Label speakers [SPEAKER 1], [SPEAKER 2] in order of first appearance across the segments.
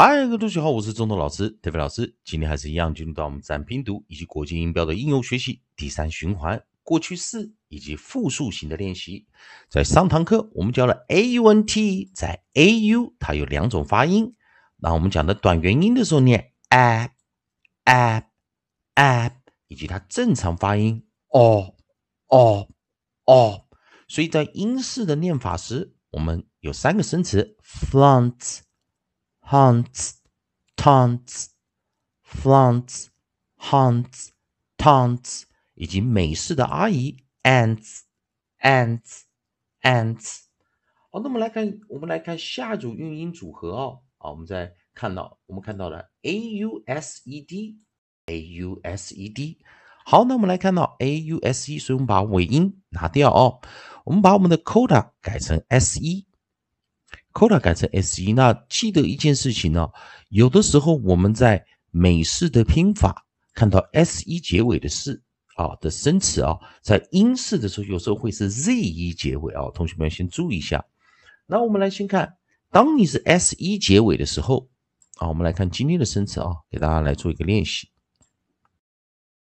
[SPEAKER 1] 嗨，各位同学好，我是中头老师 David 老师。今天还是一样，进入到我们自然拼读以及国际音标的应用学习第三循环，过去式以及复数型的练习。在上堂课我们教了 a u n t，在 a u 它有两种发音。那我们讲的短元音的时候念 a a a，以及它正常发音 o o o。所以在英式的念法时，我们有三个生词 flaunt。Haunts, taunts, flaunts, hunts, taunts，以及美式的阿姨 ants, ants, ants。好，那我们来看，我们来看下一组韵音组合哦。啊，我们再看到，我们看到了 a u s e d, a u s e d。好，那我们来看到 a u s e，所以我们把尾音拿掉哦。我们把我们的 coda 改成 s e。Coda 改成 s e，那记得一件事情呢，有的时候我们在美式的拼法看到 s e 结尾的是啊的生词啊，在英式的时候有时候会是 z e 结尾啊，同学们先注意一下。那我们来先看，当你是 s e 结尾的时候啊，我们来看今天的生词啊，给大家来做一个练习。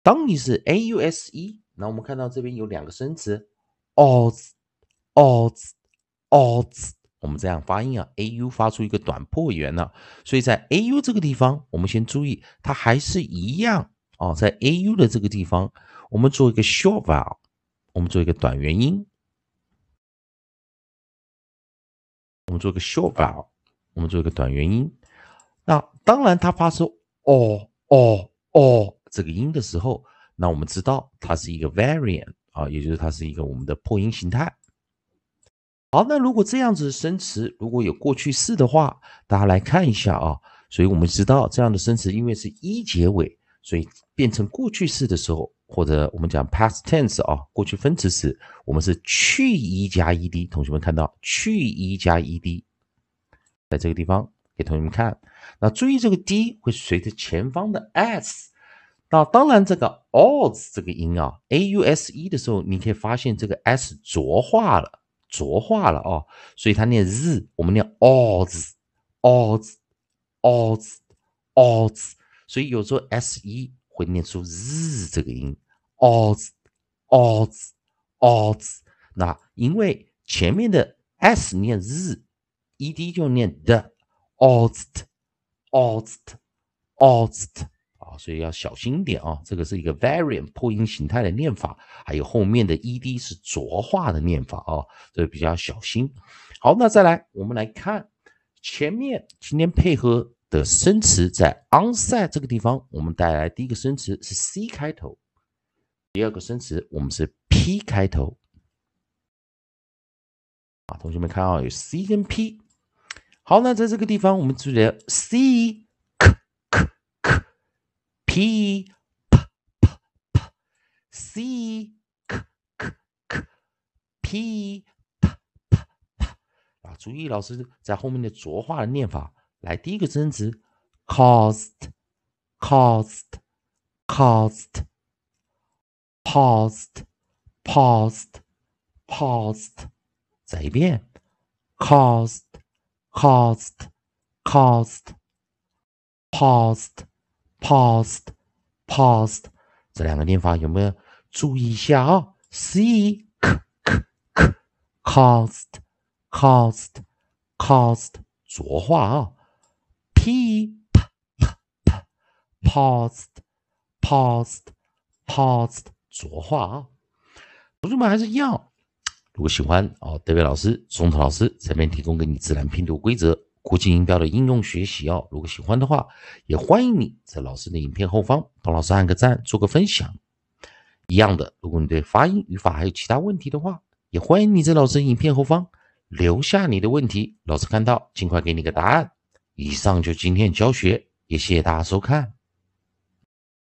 [SPEAKER 1] 当你是 a u s e，那我们看到这边有两个生词，odds，odds，odds。我们这样发音啊，a u 发出一个短破元了，所以在 a u 这个地方，我们先注意，它还是一样哦，在 a u 的这个地方，我们做一个 short vowel，我们做一个短元音，我们做个 short vowel，我们做一个短元音。那当然，它发出哦哦哦这个音的时候，那我们知道它是一个 variant 啊，也就是它是一个我们的破音形态。好，那如果这样子的生词如果有过去式的话，大家来看一下啊。所以我们知道这样的生词，因为是一结尾，所以变成过去式的时候，或者我们讲 past tense 啊，过去分词时，我们是去一加 ed。同学们看到去一加 ed，在这个地方给同学们看。那注意这个 d 会随着前方的 s。那当然这个 os 这个音啊，a u s e 的时候，你可以发现这个 s 浊化了。浊化了哦，所以它念日，我们念 oz，oz，oz，oz，所以有时候 s e 会念出日这个音，oz，oz，oz。那因为前面的 s 念日，ed 就念的，oz，oz，oz。啊，所以要小心一点啊！这个是一个 variant 破音形态的念法，还有后面的 ed 是浊化的念法啊，这个比较小心。好，那再来，我们来看前面今天配合的生词，在 onside 这个地方，我们带来第一个生词是 c 开头，第二个生词我们是 p 开头。啊，同学们看啊，有 c 跟 p。好，那在这个地方我们注意 c。p p p p c k k k p p p p 啊！注意，老师在后面的浊化的念法。来，第一个真词，caused，caused，caused，paused，paused，paused。再一遍，caused，caused，caused，paused。 Paused, paused，这两个念法有没有注意一下啊？c k k k caused, caused, caused，浊化啊。p p p p paused, paused, paused，浊化啊。同学们还是一样，如果喜欢哦，德伟老师、松涛老师这边提供给你自然拼读规则。国际音标的应用学习哦，如果喜欢的话，也欢迎你在老师的影片后方帮老师按个赞，做个分享。一样的，如果你对发音、语法还有其他问题的话，也欢迎你在老师影片后方留下你的问题，老师看到尽快给你个答案。以上就今天教学，也谢谢大家收看。